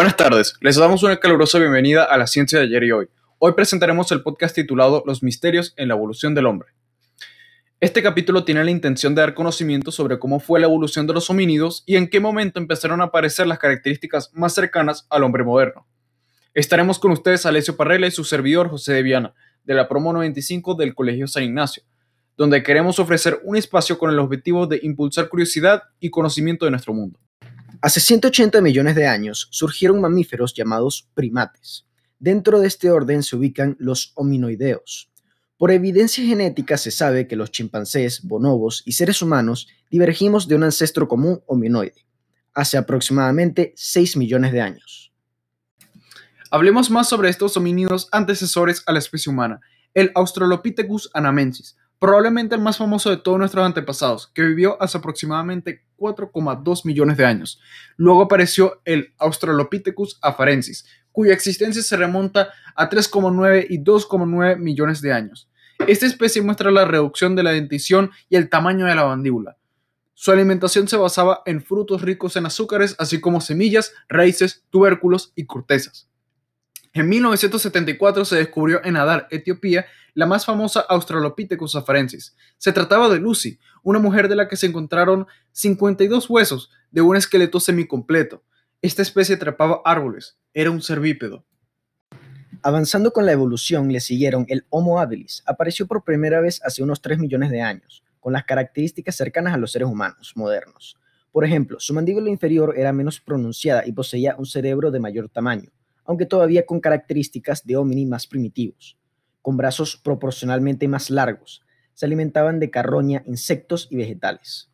Buenas tardes, les damos una calurosa bienvenida a la ciencia de ayer y hoy. Hoy presentaremos el podcast titulado Los misterios en la evolución del hombre. Este capítulo tiene la intención de dar conocimiento sobre cómo fue la evolución de los homínidos y en qué momento empezaron a aparecer las características más cercanas al hombre moderno. Estaremos con ustedes Alessio Parrella y su servidor José de Viana, de la Promo 95 del Colegio San Ignacio, donde queremos ofrecer un espacio con el objetivo de impulsar curiosidad y conocimiento de nuestro mundo. Hace 180 millones de años surgieron mamíferos llamados primates. Dentro de este orden se ubican los hominoideos, por evidencia genética se sabe que los chimpancés, bonobos y seres humanos divergimos de un ancestro común hominoide, hace aproximadamente 6 millones de años. Hablemos más sobre estos homínidos antecesores a la especie humana, el Australopithecus anamensis, probablemente el más famoso de todos nuestros antepasados, que vivió hace aproximadamente 4,2 millones de años. Luego apareció el Australopithecus afarensis, cuya existencia se remonta a 3,9 y 2,9 millones de años. Esta especie muestra la reducción de la dentición y el tamaño de la mandíbula. Su alimentación se basaba en frutos ricos en azúcares, así como semillas, raíces, tubérculos y cortezas. En 1974 se descubrió en Adar, Etiopía, la más famosa Australopithecus afarensis. Se trataba de Lucy, una mujer de la que se encontraron 52 huesos de un esqueleto semicompleto. Esta especie trepaba árboles, era un cervípedo. Avanzando con la evolución, le siguieron el Homo habilis. Apareció por primera vez hace unos 3 millones de años, con las características cercanas a los seres humanos modernos. Por ejemplo, su mandíbula inferior era menos pronunciada y poseía un cerebro de mayor tamaño, aunque todavía con características de homini más primitivos, con brazos proporcionalmente más largos. Se alimentaban de carroña, insectos y vegetales.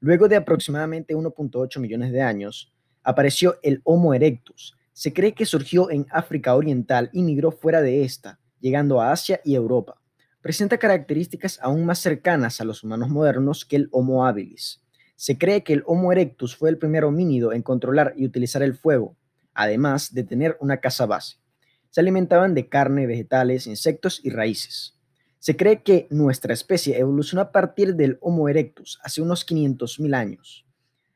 Luego de aproximadamente 1.8 millones de años, apareció el Homo erectus, se cree que surgió en África Oriental y migró fuera de esta, llegando a Asia y Europa. Presenta características aún más cercanas a los humanos modernos que el Homo habilis. Se cree que el Homo erectus fue el primer homínido en controlar y utilizar el fuego, además de tener una casa base. Se alimentaban de carne, vegetales, insectos y raíces. Se cree que nuestra especie evolucionó a partir del Homo erectus hace unos 500.000 años.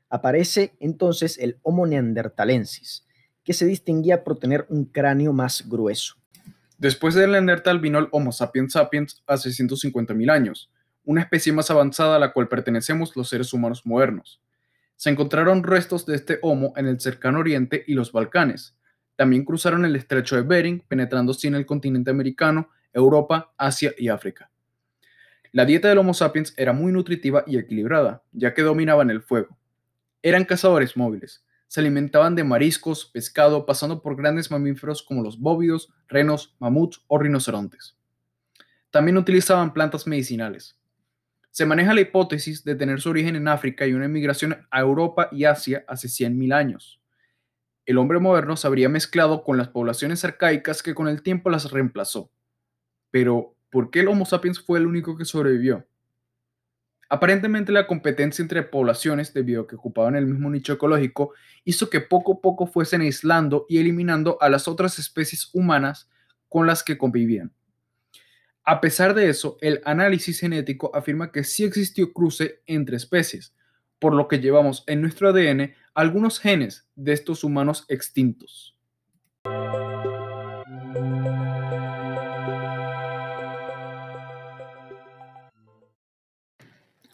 Aparece entonces el Homo neanderthalensis, que se distinguía por tener un cráneo más grueso. Después del Neandertal vino el Homo sapiens sapiens hace 150.000 años, una especie más avanzada a la cual pertenecemos los seres humanos modernos. Se encontraron restos de este Homo en el cercano Oriente y los Balcanes. También cruzaron el estrecho de Bering, penetrando así en el continente americano, Europa, Asia y África. La dieta del Homo sapiens era muy nutritiva y equilibrada, ya que dominaban el fuego. Eran cazadores móviles, se alimentaban de mariscos, pescado, pasando por grandes mamíferos como los bóvidos, renos, mamuts o rinocerontes. También utilizaban plantas medicinales. Se maneja la hipótesis de tener su origen en África y una emigración a Europa y Asia hace 100.000 años. El hombre moderno se habría mezclado con las poblaciones arcaicas que con el tiempo las reemplazó. Pero, ¿por qué el Homo sapiens fue el único que sobrevivió? Aparentemente la competencia entre poblaciones, debido a que ocupaban el mismo nicho ecológico, hizo que poco a poco fuesen aislando y eliminando a las otras especies humanas con las que convivían. A pesar de eso, el análisis genético afirma que sí existió cruce entre especies, por lo que llevamos en nuestro ADN algunos genes de estos humanos extintos.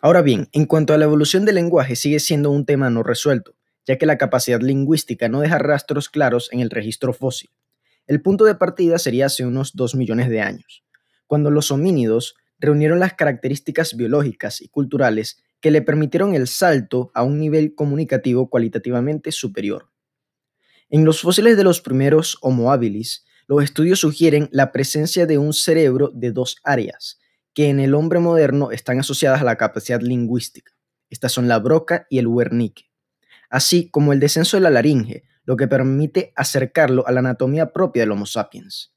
Ahora bien, en cuanto a la evolución del lenguaje, sigue siendo un tema no resuelto, ya que la capacidad lingüística no deja rastros claros en el registro fósil. El punto de partida sería hace unos 2 millones de años, cuando los homínidos reunieron las características biológicas y culturales que le permitieron el salto a un nivel comunicativo cualitativamente superior. En los fósiles de los primeros Homo habilis, los estudios sugieren la presencia de un cerebro de dos áreas, que en el hombre moderno están asociadas a la capacidad lingüística. Estas son la broca y el Wernicke, así como el descenso de la laringe, lo que permite acercarlo a la anatomía propia del Homo sapiens.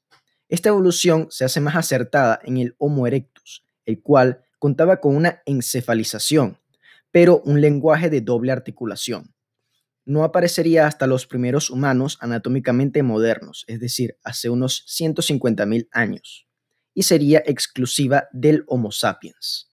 Esta evolución se hace más acertada en el Homo erectus, el cual contaba con una encefalización, pero un lenguaje de doble articulación. No aparecería hasta los primeros humanos anatómicamente modernos, es decir, hace unos 150.000 años y sería exclusiva del Homo sapiens.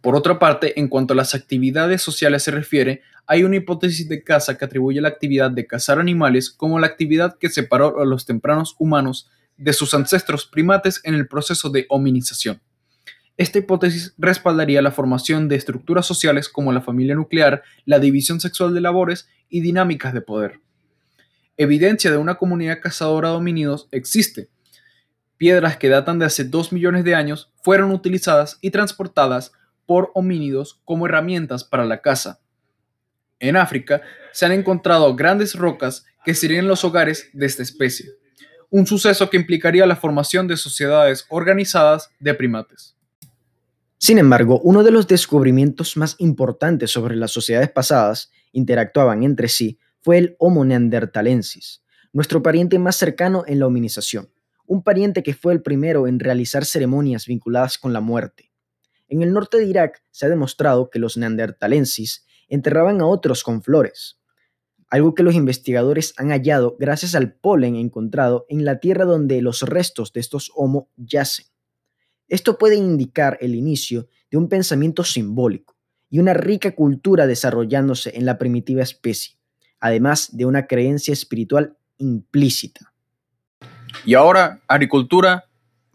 Por otra parte, en cuanto a las actividades sociales se refiere, hay una hipótesis de caza que atribuye la actividad de cazar animales como la actividad que separó a los tempranos humanos de sus ancestros primates en el proceso de hominización. Esta hipótesis respaldaría la formación de estructuras sociales como la familia nuclear, la división sexual de labores y dinámicas de poder. Evidencia de una comunidad cazadora de homínidos existe. Piedras que datan de hace 2 millones de años fueron utilizadas y transportadas por homínidos como herramientas para la caza. En África se han encontrado grandes rocas que serían los hogares de esta especie, un suceso que implicaría la formación de sociedades organizadas de primates. Sin embargo, uno de los descubrimientos más importantes sobre las sociedades pasadas interactuaban entre sí fue el Homo neanderthalensis, nuestro pariente más cercano en la hominización, un pariente que fue el primero en realizar ceremonias vinculadas con la muerte. En el norte de Irak se ha demostrado que los neandertalensis enterraban a otros con flores, algo que los investigadores han hallado gracias al polen encontrado en la tierra donde los restos de estos Homo yacen. Esto puede indicar el inicio de un pensamiento simbólico y una rica cultura desarrollándose en la primitiva especie, además de una creencia espiritual implícita. Y ahora, agricultura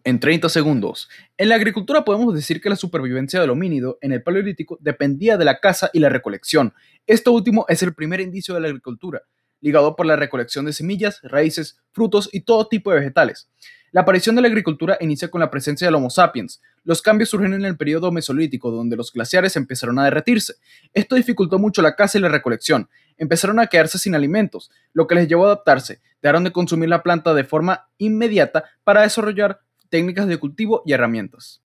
en 30 segundos. En la agricultura podemos decir que la supervivencia del homínido en el Paleolítico dependía de la caza y la recolección. Esto último es el primer indicio de la agricultura, ligado por la recolección de semillas, raíces, frutos y todo tipo de vegetales. La aparición de la agricultura inicia con la presencia del Homo sapiens. Los cambios surgen en el periodo mesolítico, donde los glaciares empezaron a derretirse. Esto dificultó mucho la caza y la recolección. Empezaron a quedarse sin alimentos, lo que les llevó a adaptarse. Dejaron de consumir la planta de forma inmediata para desarrollar técnicas de cultivo y herramientas.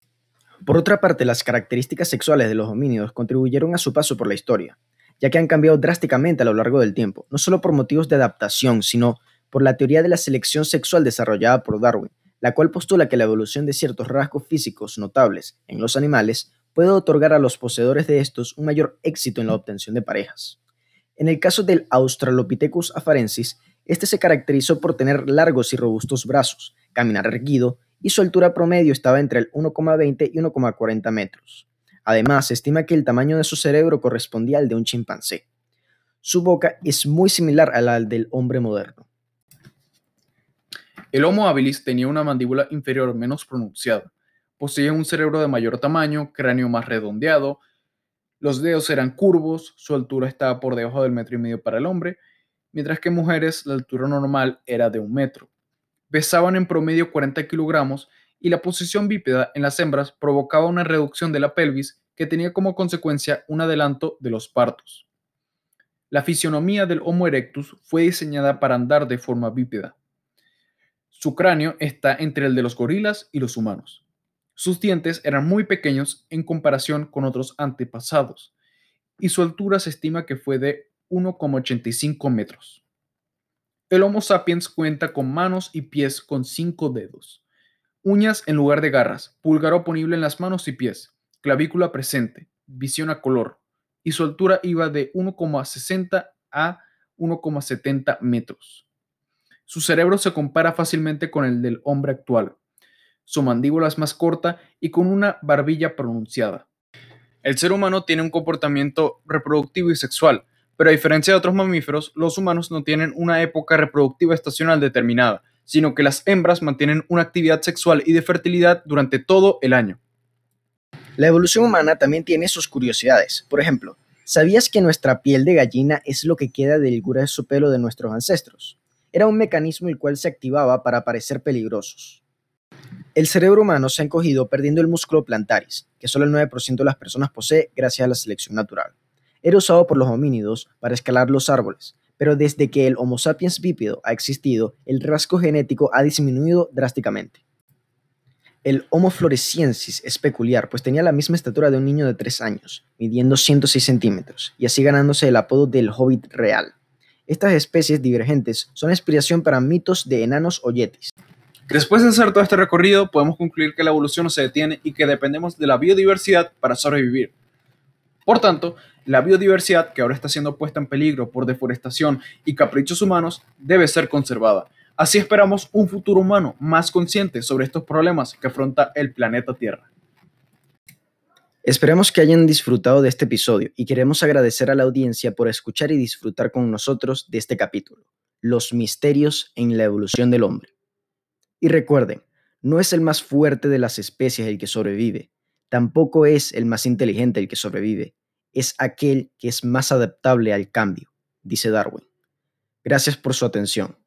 Por otra parte, las características sexuales de los homínidos contribuyeron a su paso por la historia, ya que han cambiado drásticamente a lo largo del tiempo, no solo por motivos de adaptación, sino por la teoría de la selección sexual desarrollada por Darwin, la cual postula que la evolución de ciertos rasgos físicos notables en los animales puede otorgar a los poseedores de estos un mayor éxito en la obtención de parejas. En el caso del Australopithecus afarensis, este se caracterizó por tener largos y robustos brazos, caminar erguido y su altura promedio estaba entre el 1,20 y 1,40 metros. Además, se estima que el tamaño de su cerebro correspondía al de un chimpancé. Su boca es muy similar a la del hombre moderno. El Homo habilis tenía una mandíbula inferior menos pronunciada. Poseía un cerebro de mayor tamaño, cráneo más redondeado, los dedos eran curvos, su altura estaba por debajo del metro y medio para el hombre, mientras que mujeres la altura normal era de un metro pesaban en promedio 40 kilogramos y la posición bípeda en las hembras provocaba una reducción de la pelvis que tenía como consecuencia un adelanto de los partos. La fisionomía del Homo erectus fue diseñada para andar de forma bípeda. Su cráneo está entre el de los gorilas y los humanos. Sus dientes eran muy pequeños en comparación con otros antepasados, y su altura se estima que fue de 1,85 metros. El Homo sapiens cuenta con manos y pies con cinco dedos, uñas en lugar de garras, pulgar oponible en las manos y pies, clavícula presente, visión a color, y su altura iba de 1,60 a 1,70 metros. Su cerebro se compara fácilmente con el del hombre actual. Su mandíbula es más corta y con una barbilla pronunciada. El ser humano tiene un comportamiento reproductivo y sexual, pero a diferencia de otros mamíferos, los humanos no tienen una época reproductiva estacional determinada, sino que las hembras mantienen una actividad sexual y de fertilidad durante todo el año. La evolución humana también tiene sus curiosidades. Por ejemplo, ¿sabías que nuestra piel de gallina es lo que queda del grueso pelo de nuestros ancestros? Era un mecanismo el cual se activaba para parecer peligrosos. El cerebro humano se ha encogido perdiendo el músculo plantaris, que solo el 9% de las personas posee gracias a la selección natural era usado por los homínidos para escalar los árboles, pero desde que el Homo sapiens bípedo ha existido, el rasgo genético ha disminuido drásticamente. El Homo floresiensis es peculiar, pues tenía la misma estatura de un niño de 3 años, midiendo 106 centímetros, y así ganándose el apodo del hobbit real. Estas especies divergentes son inspiración para mitos de enanos o yetis. Después de hacer todo este recorrido, podemos concluir que la evolución no se detiene y que dependemos de la biodiversidad para sobrevivir. Por tanto, la biodiversidad, que ahora está siendo puesta en peligro por deforestación y caprichos humanos, debe ser conservada. Así esperamos un futuro humano más consciente sobre estos problemas que afronta el planeta Tierra. Esperamos que hayan disfrutado de este episodio y queremos agradecer a la audiencia por escuchar y disfrutar con nosotros de este capítulo, Los misterios en la evolución del hombre. Y recuerden, no es el más fuerte de las especies el que sobrevive, tampoco es el más inteligente el que sobrevive, es aquel que es más adaptable al cambio, dice Darwin. Gracias por su atención.